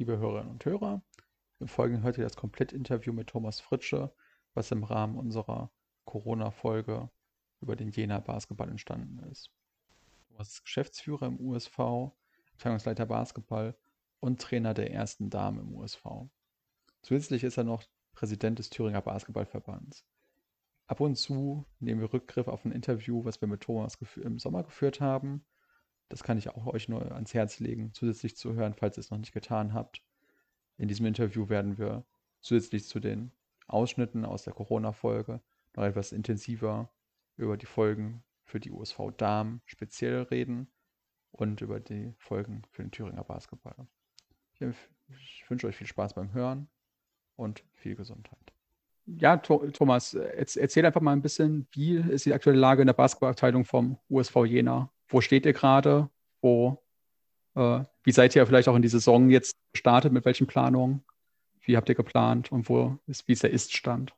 liebe Hörerinnen und Hörer. Wir folgen heute das Komplettinterview mit Thomas Fritsche, was im Rahmen unserer Corona-Folge über den Jena Basketball entstanden ist. Thomas ist Geschäftsführer im USV, Abteilungsleiter Basketball und Trainer der ersten Damen im USV. Zusätzlich ist er noch Präsident des Thüringer Basketballverbands. Ab und zu nehmen wir Rückgriff auf ein Interview, was wir mit Thomas im Sommer geführt haben. Das kann ich auch euch nur ans Herz legen, zusätzlich zu hören, falls ihr es noch nicht getan habt. In diesem Interview werden wir zusätzlich zu den Ausschnitten aus der Corona-Folge noch etwas intensiver über die Folgen für die USV Damen speziell reden und über die Folgen für den Thüringer Basketball. Ich, ich wünsche euch viel Spaß beim Hören und viel Gesundheit ja, Thomas, erzähl einfach mal ein bisschen, wie ist die aktuelle Lage in der Basketballabteilung vom USV Jena? Wo steht ihr gerade? Wo, äh, wie seid ihr vielleicht auch in die Saison jetzt gestartet? Mit welchen Planungen? Wie habt ihr geplant und wo ist, wie ist der Ist-Stand?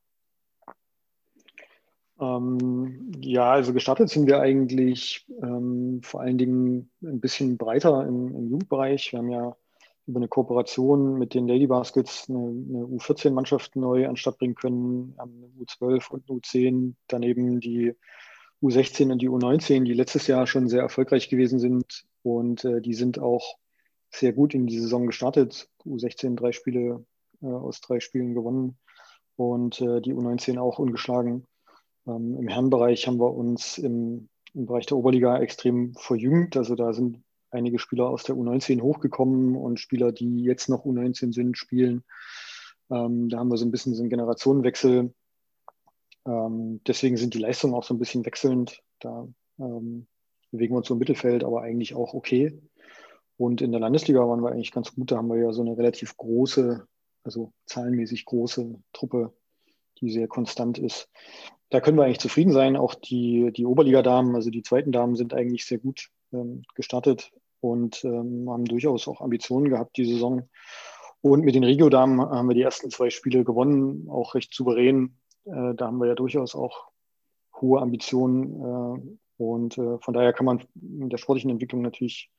Ähm, ja, also gestartet sind wir eigentlich ähm, vor allen Dingen ein bisschen breiter im, im Jugendbereich. Wir haben ja über eine Kooperation mit den Lady Baskets eine, eine U14-Mannschaft neu anstatt bringen können, eine U12 und eine U10, daneben die U16 und die U19, die letztes Jahr schon sehr erfolgreich gewesen sind und äh, die sind auch sehr gut in die Saison gestartet. U16 drei Spiele äh, aus drei Spielen gewonnen und äh, die U19 auch ungeschlagen. Ähm, Im Herrenbereich haben wir uns im, im Bereich der Oberliga extrem verjüngt. Also da sind einige Spieler aus der U19 hochgekommen und Spieler, die jetzt noch U19 sind, spielen. Ähm, da haben wir so ein bisschen so einen Generationenwechsel. Ähm, deswegen sind die Leistungen auch so ein bisschen wechselnd. Da ähm, bewegen wir uns so im Mittelfeld, aber eigentlich auch okay. Und in der Landesliga waren wir eigentlich ganz gut. Da haben wir ja so eine relativ große, also zahlenmäßig große Truppe, die sehr konstant ist. Da können wir eigentlich zufrieden sein. Auch die, die Oberliga-Damen, also die zweiten Damen, sind eigentlich sehr gut ähm, gestartet und ähm, haben durchaus auch Ambitionen gehabt die Saison. Und mit den Regio-Damen haben wir die ersten zwei Spiele gewonnen, auch recht souverän. Äh, da haben wir ja durchaus auch hohe Ambitionen. Äh, und äh, von daher kann man in der sportlichen Entwicklung natürlich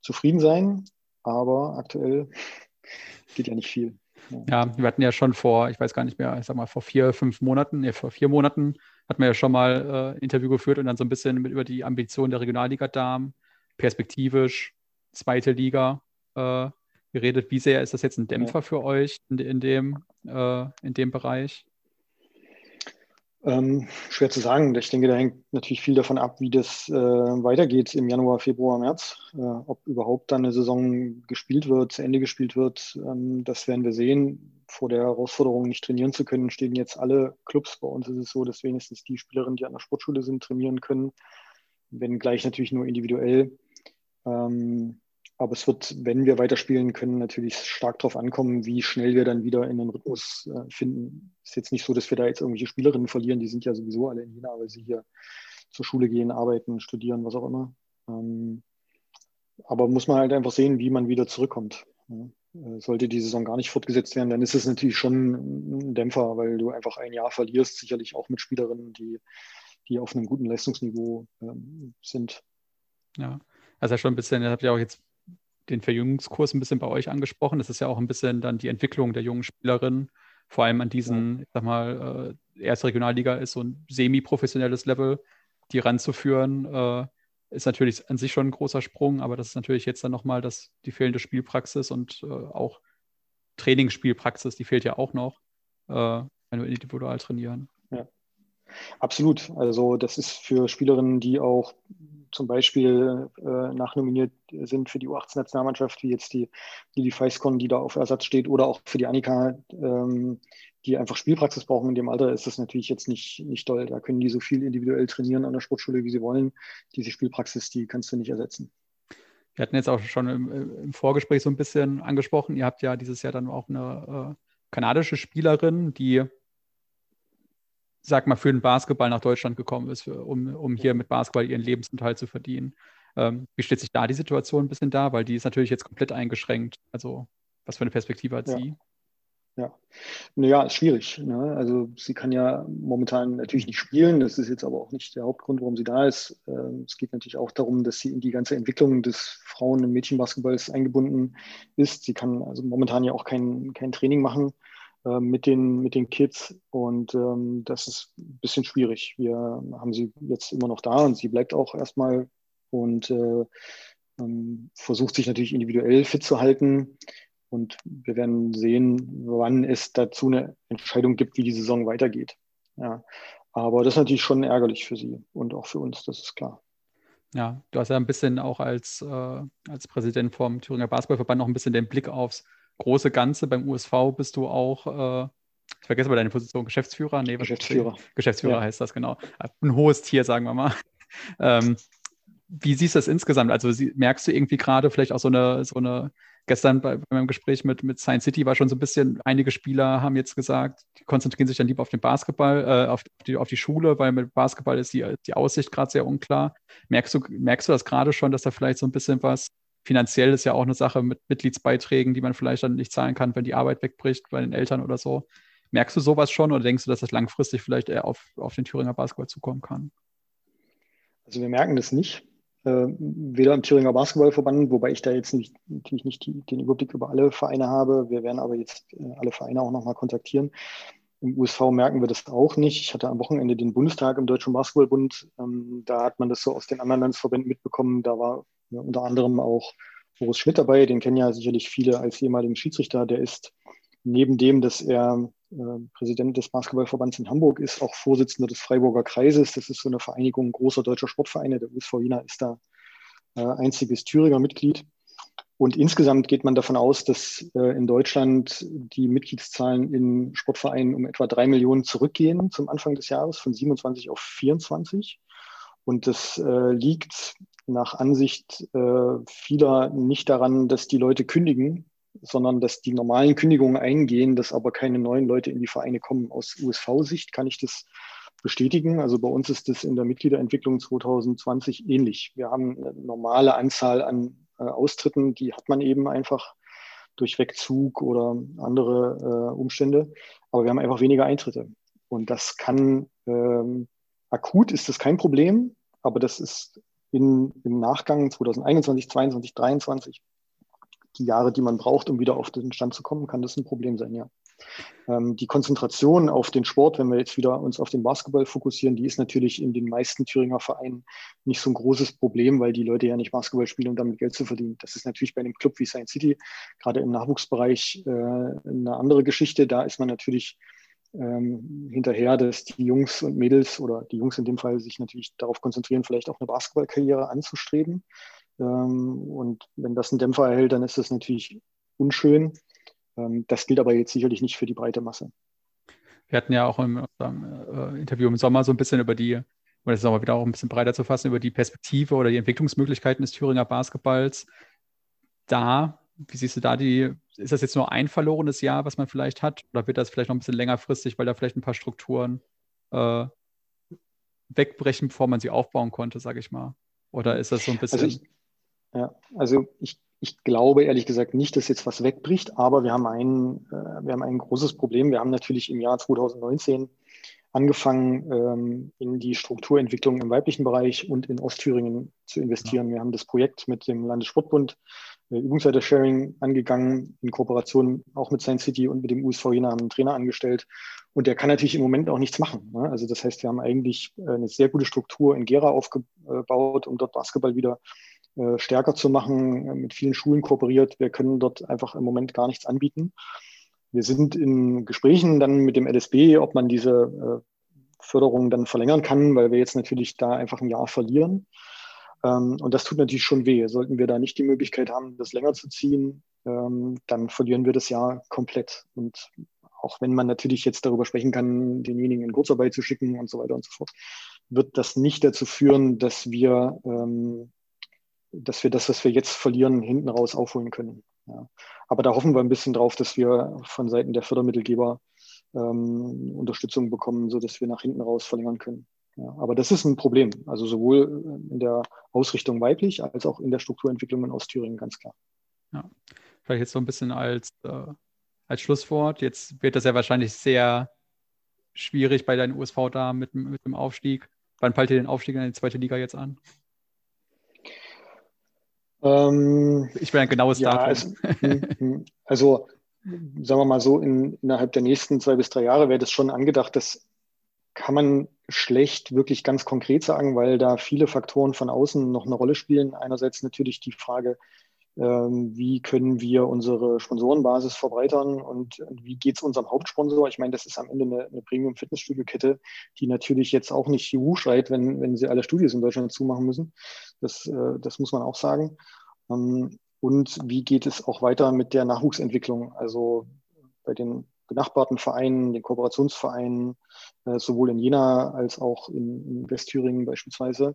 zufrieden sein. Aber aktuell geht ja nicht viel. Ja. wir hatten ja schon vor, ich weiß gar nicht mehr, ich sag mal vor vier, fünf Monaten, nee, vor vier Monaten hatten wir ja schon mal äh, Interview geführt und dann so ein bisschen mit, über die Ambitionen der Regionalliga-Damen perspektivisch zweite Liga äh, geredet. Wie sehr ist das jetzt ein Dämpfer ja. für euch in, in dem, äh, in dem Bereich? Ähm, schwer zu sagen. Ich denke, da hängt natürlich viel davon ab, wie das äh, weitergeht im Januar, Februar, März. Äh, ob überhaupt dann eine Saison gespielt wird, zu Ende gespielt wird, ähm, das werden wir sehen. Vor der Herausforderung, nicht trainieren zu können, stehen jetzt alle Clubs. Bei uns ist es so, dass wenigstens die Spielerinnen, die an der Sportschule sind, trainieren können, wenn gleich natürlich nur individuell. Ähm, aber es wird, wenn wir weiterspielen können, natürlich stark darauf ankommen, wie schnell wir dann wieder in den Rhythmus äh, finden. Es ist jetzt nicht so, dass wir da jetzt irgendwelche Spielerinnen verlieren, die sind ja sowieso alle in Jena, weil sie hier zur Schule gehen, arbeiten, studieren, was auch immer. Ähm, aber muss man halt einfach sehen, wie man wieder zurückkommt. Ja. Äh, sollte die Saison gar nicht fortgesetzt werden, dann ist es natürlich schon ein Dämpfer, weil du einfach ein Jahr verlierst, sicherlich auch mit Spielerinnen, die, die auf einem guten Leistungsniveau ähm, sind. Ja, also schon ein bisschen, ihr habt ja auch jetzt den Verjüngungskurs ein bisschen bei euch angesprochen. Das ist ja auch ein bisschen dann die Entwicklung der jungen Spielerinnen, vor allem an diesen, ja. ich sag mal, äh, erste Regionalliga ist so ein semi-professionelles Level, die ranzuführen, äh, ist natürlich an sich schon ein großer Sprung, aber das ist natürlich jetzt dann nochmal das, die fehlende Spielpraxis und äh, auch Trainingsspielpraxis, die fehlt ja auch noch, äh, wenn wir individual trainieren. Ja. Absolut. Also das ist für Spielerinnen, die auch zum Beispiel äh, nachnominiert sind für die U18-Nationalmannschaft, wie jetzt die Lili Feiskon, die da auf Ersatz steht, oder auch für die Annika, ähm, die einfach Spielpraxis brauchen. In dem Alter ist das natürlich jetzt nicht, nicht toll. Da können die so viel individuell trainieren an der Sportschule, wie sie wollen. Diese Spielpraxis, die kannst du nicht ersetzen. Wir hatten jetzt auch schon im, im Vorgespräch so ein bisschen angesprochen, ihr habt ja dieses Jahr dann auch eine äh, kanadische Spielerin, die sag mal, für den Basketball nach Deutschland gekommen ist, für, um, um hier mit Basketball ihren Lebensunterhalt zu verdienen. Ähm, wie stellt sich da die Situation ein bisschen dar? Weil die ist natürlich jetzt komplett eingeschränkt. Also, was für eine Perspektive hat ja. sie? Ja, naja, ist schwierig. Ne? Also sie kann ja momentan natürlich nicht spielen. Das ist jetzt aber auch nicht der Hauptgrund, warum sie da ist. Ähm, es geht natürlich auch darum, dass sie in die ganze Entwicklung des Frauen- und Mädchenbasketballs eingebunden ist. Sie kann also momentan ja auch kein, kein Training machen äh, mit, den, mit den Kids und ähm, das ist ein bisschen schwierig. Wir haben sie jetzt immer noch da und sie bleibt auch erstmal und äh, ähm, versucht sich natürlich individuell fit zu halten. Und wir werden sehen, wann es dazu eine Entscheidung gibt, wie die Saison weitergeht. Ja. Aber das ist natürlich schon ärgerlich für sie und auch für uns, das ist klar. Ja, du hast ja ein bisschen auch als, äh, als Präsident vom Thüringer Basketballverband noch ein bisschen den Blick aufs große Ganze. Beim USV bist du auch, äh, ich vergesse mal deine Position, Geschäftsführer? Nee, Geschäftsführer. Geschäftsführer ja. heißt das, genau. Ein hohes Tier, sagen wir mal. Ähm, wie siehst du das insgesamt? Also merkst du irgendwie gerade vielleicht auch so eine, so eine gestern bei, bei, meinem Gespräch mit, mit Science City war schon so ein bisschen, einige Spieler haben jetzt gesagt, die konzentrieren sich dann lieber auf den Basketball, äh, auf, die, auf die Schule, weil mit Basketball ist die, die Aussicht gerade sehr unklar. Merkst du, merkst du das gerade schon, dass da vielleicht so ein bisschen was finanziell ist ja auch eine Sache mit Mitgliedsbeiträgen, die man vielleicht dann nicht zahlen kann, wenn die Arbeit wegbricht bei den Eltern oder so. Merkst du sowas schon oder denkst du, dass das langfristig vielleicht eher auf, auf den Thüringer Basketball zukommen kann? Also wir merken das nicht äh, weder im Thüringer Basketballverband, wobei ich da jetzt nicht, natürlich nicht die, den Überblick über alle Vereine habe. Wir werden aber jetzt äh, alle Vereine auch nochmal kontaktieren. Im USV merken wir das auch nicht. Ich hatte am Wochenende den Bundestag im Deutschen Basketballbund. Ähm, da hat man das so aus den anderen Landesverbänden mitbekommen. Da war ja, unter anderem auch Boris Schmidt dabei. Den kennen ja sicherlich viele als ehemaligen Schiedsrichter. Der ist neben dem, dass er äh, Präsident des Basketballverbands in Hamburg ist, auch Vorsitzender des Freiburger Kreises. Das ist so eine Vereinigung großer deutscher Sportvereine. Der USV Jena ist da äh, einziges Thüringer Mitglied. Und insgesamt geht man davon aus, dass äh, in Deutschland die Mitgliedszahlen in Sportvereinen um etwa drei Millionen zurückgehen zum Anfang des Jahres, von 27 auf 24. Und das äh, liegt nach Ansicht äh, vieler nicht daran, dass die Leute kündigen, sondern dass die normalen Kündigungen eingehen, dass aber keine neuen Leute in die Vereine kommen. Aus USV-Sicht kann ich das bestätigen. Also bei uns ist das in der Mitgliederentwicklung 2020 ähnlich. Wir haben eine normale Anzahl an äh, Austritten, die hat man eben einfach durch Wegzug oder andere äh, Umstände. Aber wir haben einfach weniger Eintritte. Und das kann, ähm, akut ist das kein Problem, aber das ist in, im Nachgang 2021, 2022, 2023 die Jahre, die man braucht, um wieder auf den Stand zu kommen, kann das ein Problem sein, ja. Ähm, die Konzentration auf den Sport, wenn wir jetzt wieder uns auf den Basketball fokussieren, die ist natürlich in den meisten Thüringer Vereinen nicht so ein großes Problem, weil die Leute ja nicht Basketball spielen, um damit Geld zu verdienen. Das ist natürlich bei einem Club wie Science City, gerade im Nachwuchsbereich, äh, eine andere Geschichte. Da ist man natürlich ähm, hinterher, dass die Jungs und Mädels oder die Jungs in dem Fall sich natürlich darauf konzentrieren, vielleicht auch eine Basketballkarriere anzustreben. Ähm, und wenn das einen Dämpfer erhält, dann ist das natürlich unschön. Ähm, das gilt aber jetzt sicherlich nicht für die breite Masse. Wir hatten ja auch im äh, Interview im Sommer so ein bisschen über die, um das nochmal wieder auch ein bisschen breiter zu fassen, über die Perspektive oder die Entwicklungsmöglichkeiten des Thüringer Basketballs. Da, wie siehst du da die, ist das jetzt nur ein verlorenes Jahr, was man vielleicht hat? Oder wird das vielleicht noch ein bisschen längerfristig, weil da vielleicht ein paar Strukturen äh, wegbrechen, bevor man sie aufbauen konnte, sage ich mal? Oder ist das so ein also bisschen. Also ich, ja, also ich, ich glaube ehrlich gesagt nicht, dass jetzt was wegbricht, aber wir haben ein, äh, wir haben ein großes Problem. Wir haben natürlich im Jahr 2019 angefangen, ähm, in die Strukturentwicklung im weiblichen Bereich und in Ostthüringen zu investieren. Ja. Wir haben das Projekt mit dem Landessportbund äh, Übungsleiter-Sharing angegangen, in Kooperation auch mit Science City und mit dem USV Jena einen Trainer angestellt. Und der kann natürlich im Moment auch nichts machen. Ne? Also das heißt, wir haben eigentlich äh, eine sehr gute Struktur in Gera aufgebaut, um dort Basketball wieder äh, stärker zu machen, äh, mit vielen Schulen kooperiert. Wir können dort einfach im Moment gar nichts anbieten. Wir sind in Gesprächen dann mit dem LSB, ob man diese äh, Förderung dann verlängern kann, weil wir jetzt natürlich da einfach ein Jahr verlieren. Ähm, und das tut natürlich schon weh. Sollten wir da nicht die Möglichkeit haben, das länger zu ziehen, ähm, dann verlieren wir das Jahr komplett. Und auch wenn man natürlich jetzt darüber sprechen kann, denjenigen in Kurzarbeit zu schicken und so weiter und so fort, wird das nicht dazu führen, dass wir ähm, dass wir das, was wir jetzt verlieren, hinten raus aufholen können. Ja. Aber da hoffen wir ein bisschen drauf, dass wir von Seiten der Fördermittelgeber ähm, Unterstützung bekommen, sodass wir nach hinten raus verlängern können. Ja. Aber das ist ein Problem, also sowohl in der Ausrichtung weiblich als auch in der Strukturentwicklung in Ostthüringen, ganz klar. Ja, vielleicht jetzt so ein bisschen als, äh, als Schlusswort. Jetzt wird das ja wahrscheinlich sehr schwierig bei deinen USV da mit, mit dem Aufstieg. Wann fällt ihr den Aufstieg in die zweite Liga jetzt an? Ähm, ich will ein genaues ja, Datum. Also, hm, hm. also, sagen wir mal so, in, innerhalb der nächsten zwei bis drei Jahre wäre das schon angedacht. Das kann man schlecht wirklich ganz konkret sagen, weil da viele Faktoren von außen noch eine Rolle spielen. Einerseits natürlich die Frage, wie können wir unsere Sponsorenbasis verbreitern und wie geht es unserem Hauptsponsor? Ich meine, das ist am Ende eine, eine Premium-Fitnessstudio-Kette, die natürlich jetzt auch nicht Juhu schreit, wenn, wenn sie alle Studios in Deutschland zumachen müssen. Das, äh, das muss man auch sagen. Ähm, und wie geht es auch weiter mit der Nachwuchsentwicklung? Also bei den benachbarten Vereinen, den Kooperationsvereinen, äh, sowohl in Jena als auch in, in Westthüringen beispielsweise ähm,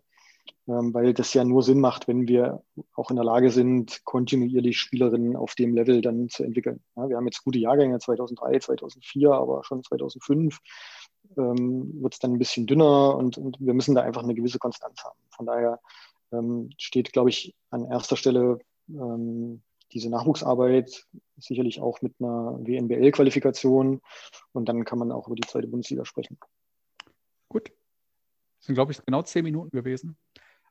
weil das ja nur Sinn macht, wenn wir auch in der Lage sind, kontinuierlich Spielerinnen auf dem Level dann zu entwickeln. Ja, wir haben jetzt gute Jahrgänge 2003, 2004, aber schon 2005 ähm, wird es dann ein bisschen dünner und, und, wir müssen da einfach eine gewisse Konstanz haben. Von daher ähm, steht, glaube ich, an erster Stelle ähm, diese Nachwuchsarbeit, sicherlich auch mit einer WNBL-Qualifikation und dann kann man auch über die zweite Bundesliga sprechen. Gut. Das sind, glaube ich, genau zehn Minuten gewesen.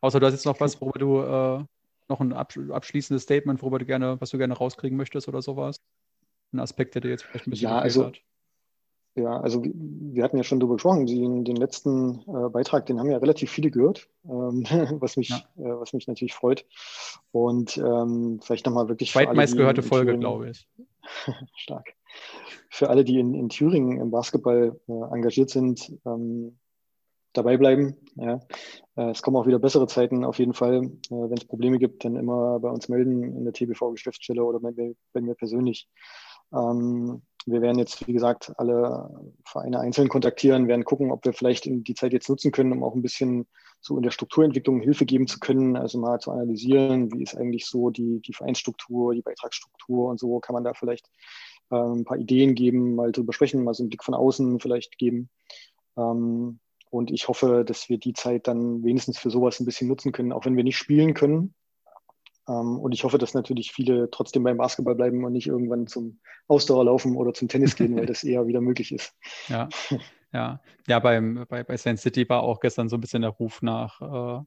Außer du hast jetzt noch was, worüber du äh, noch ein abschließendes Statement, worüber du gerne, was du gerne rauskriegen möchtest oder sowas. Ein Aspekt, der dir jetzt vielleicht ein bisschen ja, also, hat. Ja, also wir hatten ja schon darüber gesprochen, den, den letzten äh, Beitrag, den haben ja relativ viele gehört, ähm, was, mich, ja. äh, was mich natürlich freut. Und ähm, vielleicht nochmal wirklich. Zweitmeist gehörte Folge, glaube ich. stark. Für alle, die in, in Thüringen im Basketball äh, engagiert sind, ähm, dabei bleiben. Ja. Äh, es kommen auch wieder bessere Zeiten auf jeden Fall. Äh, wenn es Probleme gibt, dann immer bei uns melden in der TBV-Geschäftsstelle oder bei mir, bei mir persönlich. Ähm, wir werden jetzt, wie gesagt, alle Vereine einzeln kontaktieren, werden gucken, ob wir vielleicht die Zeit jetzt nutzen können, um auch ein bisschen so in der Strukturentwicklung Hilfe geben zu können, also mal zu analysieren, wie ist eigentlich so die, die Vereinsstruktur, die Beitragsstruktur und so, kann man da vielleicht äh, ein paar Ideen geben, mal drüber sprechen, mal so einen Blick von außen vielleicht geben. Ähm, und ich hoffe, dass wir die Zeit dann wenigstens für sowas ein bisschen nutzen können, auch wenn wir nicht spielen können. Ähm, und ich hoffe, dass natürlich viele trotzdem beim Basketball bleiben und nicht irgendwann zum Ausdauerlaufen oder zum Tennis gehen, weil das eher wieder möglich ist. Ja, ja. ja beim, bei, bei Sand City war auch gestern so ein bisschen der Ruf nach äh,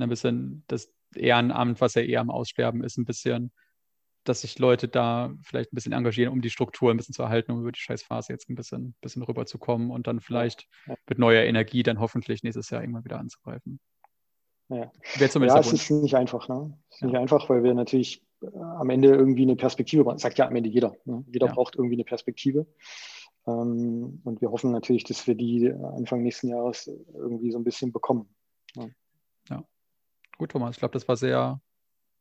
ein bisschen das Ehrenamt, was ja eher am Aussterben ist, ein bisschen dass sich Leute da vielleicht ein bisschen engagieren, um die Struktur ein bisschen zu erhalten, um über die Scheißphase jetzt ein bisschen, bisschen rüberzukommen und dann vielleicht ja. mit neuer Energie dann hoffentlich nächstes Jahr irgendwann wieder anzugreifen. Ja, ja es ist nicht einfach. Ne? Es ist ja. nicht einfach, weil wir natürlich äh, am Ende irgendwie eine Perspektive brauchen. Sagt ja am Ende jeder. Ne? Jeder ja. braucht irgendwie eine Perspektive. Ähm, und wir hoffen natürlich, dass wir die Anfang nächsten Jahres irgendwie so ein bisschen bekommen. Ja, ja. gut, Thomas. Ich glaube, das war sehr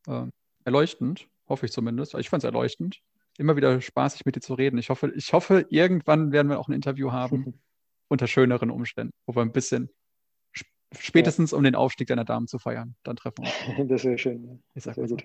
äh, erleuchtend. Hoffe ich zumindest. Ich fand es erleuchtend. Immer wieder spaßig mit dir zu reden. Ich hoffe, ich hoffe, irgendwann werden wir auch ein Interview haben unter schöneren Umständen, wo wir ein bisschen spätestens ja. um den Aufstieg deiner Damen zu feiern. Dann treffen wir uns. Das wäre schön. Ich sag mal so.